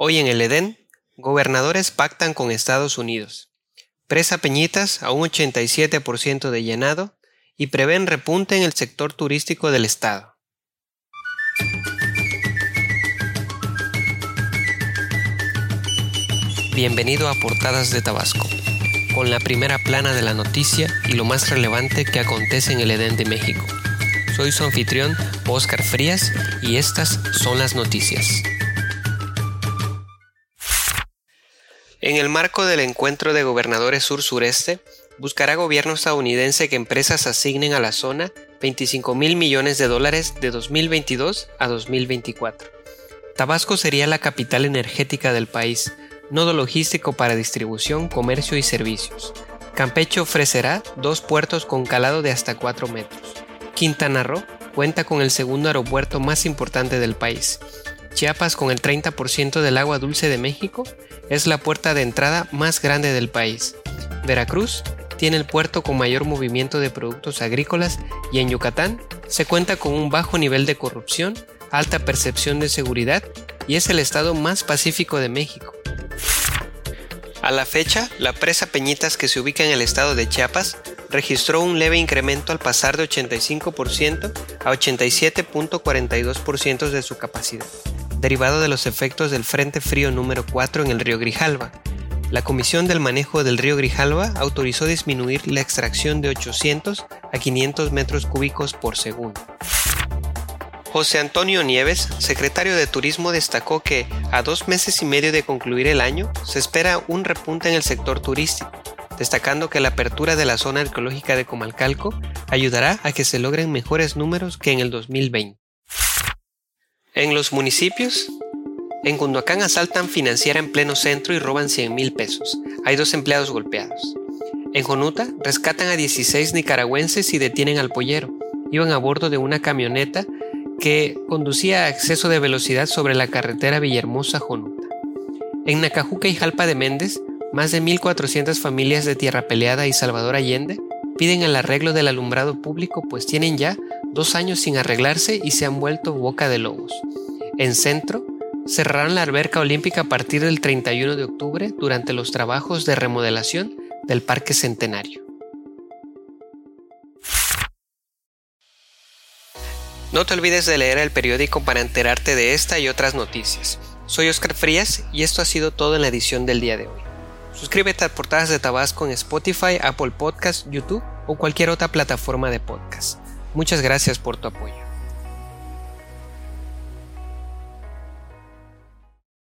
Hoy en el Edén, gobernadores pactan con Estados Unidos. Presa Peñitas a un 87% de llenado y prevén repunte en el sector turístico del estado. Bienvenido a Portadas de Tabasco, con la primera plana de la noticia y lo más relevante que acontece en el Edén de México. Soy su anfitrión, Oscar Frías, y estas son las noticias. En el marco del encuentro de gobernadores sur-sureste, buscará gobierno estadounidense que empresas asignen a la zona 25 mil millones de dólares de 2022 a 2024. Tabasco sería la capital energética del país, nodo logístico para distribución, comercio y servicios. Campeche ofrecerá dos puertos con calado de hasta 4 metros. Quintana Roo cuenta con el segundo aeropuerto más importante del país. Chiapas, con el 30% del agua dulce de México, es la puerta de entrada más grande del país. Veracruz tiene el puerto con mayor movimiento de productos agrícolas y en Yucatán se cuenta con un bajo nivel de corrupción, alta percepción de seguridad y es el estado más pacífico de México. A la fecha, la presa Peñitas que se ubica en el estado de Chiapas registró un leve incremento al pasar de 85% a 87.42% de su capacidad derivado de los efectos del Frente Frío número 4 en el río Grijalva. La Comisión del Manejo del río Grijalva autorizó disminuir la extracción de 800 a 500 metros cúbicos por segundo. José Antonio Nieves, secretario de Turismo, destacó que a dos meses y medio de concluir el año se espera un repunte en el sector turístico, destacando que la apertura de la zona arqueológica de Comalcalco ayudará a que se logren mejores números que en el 2020. En los municipios, en Cunduacán asaltan financiera en pleno centro y roban 100 mil pesos. Hay dos empleados golpeados. En Jonuta rescatan a 16 nicaragüenses y detienen al pollero. Iban a bordo de una camioneta que conducía a exceso de velocidad sobre la carretera Villahermosa-Jonuta. En Nacajuca y Jalpa de Méndez, más de 1.400 familias de Tierra Peleada y Salvador Allende piden el arreglo del alumbrado público pues tienen ya dos años sin arreglarse y se han vuelto boca de lobos. En centro, cerrarán la alberca olímpica a partir del 31 de octubre durante los trabajos de remodelación del Parque Centenario. No te olvides de leer el periódico para enterarte de esta y otras noticias. Soy Oscar Frías y esto ha sido todo en la edición del día de hoy. Suscríbete a Portadas de Tabasco en Spotify, Apple Podcast, YouTube o cualquier otra plataforma de podcast. Muchas gracias por tu apoyo.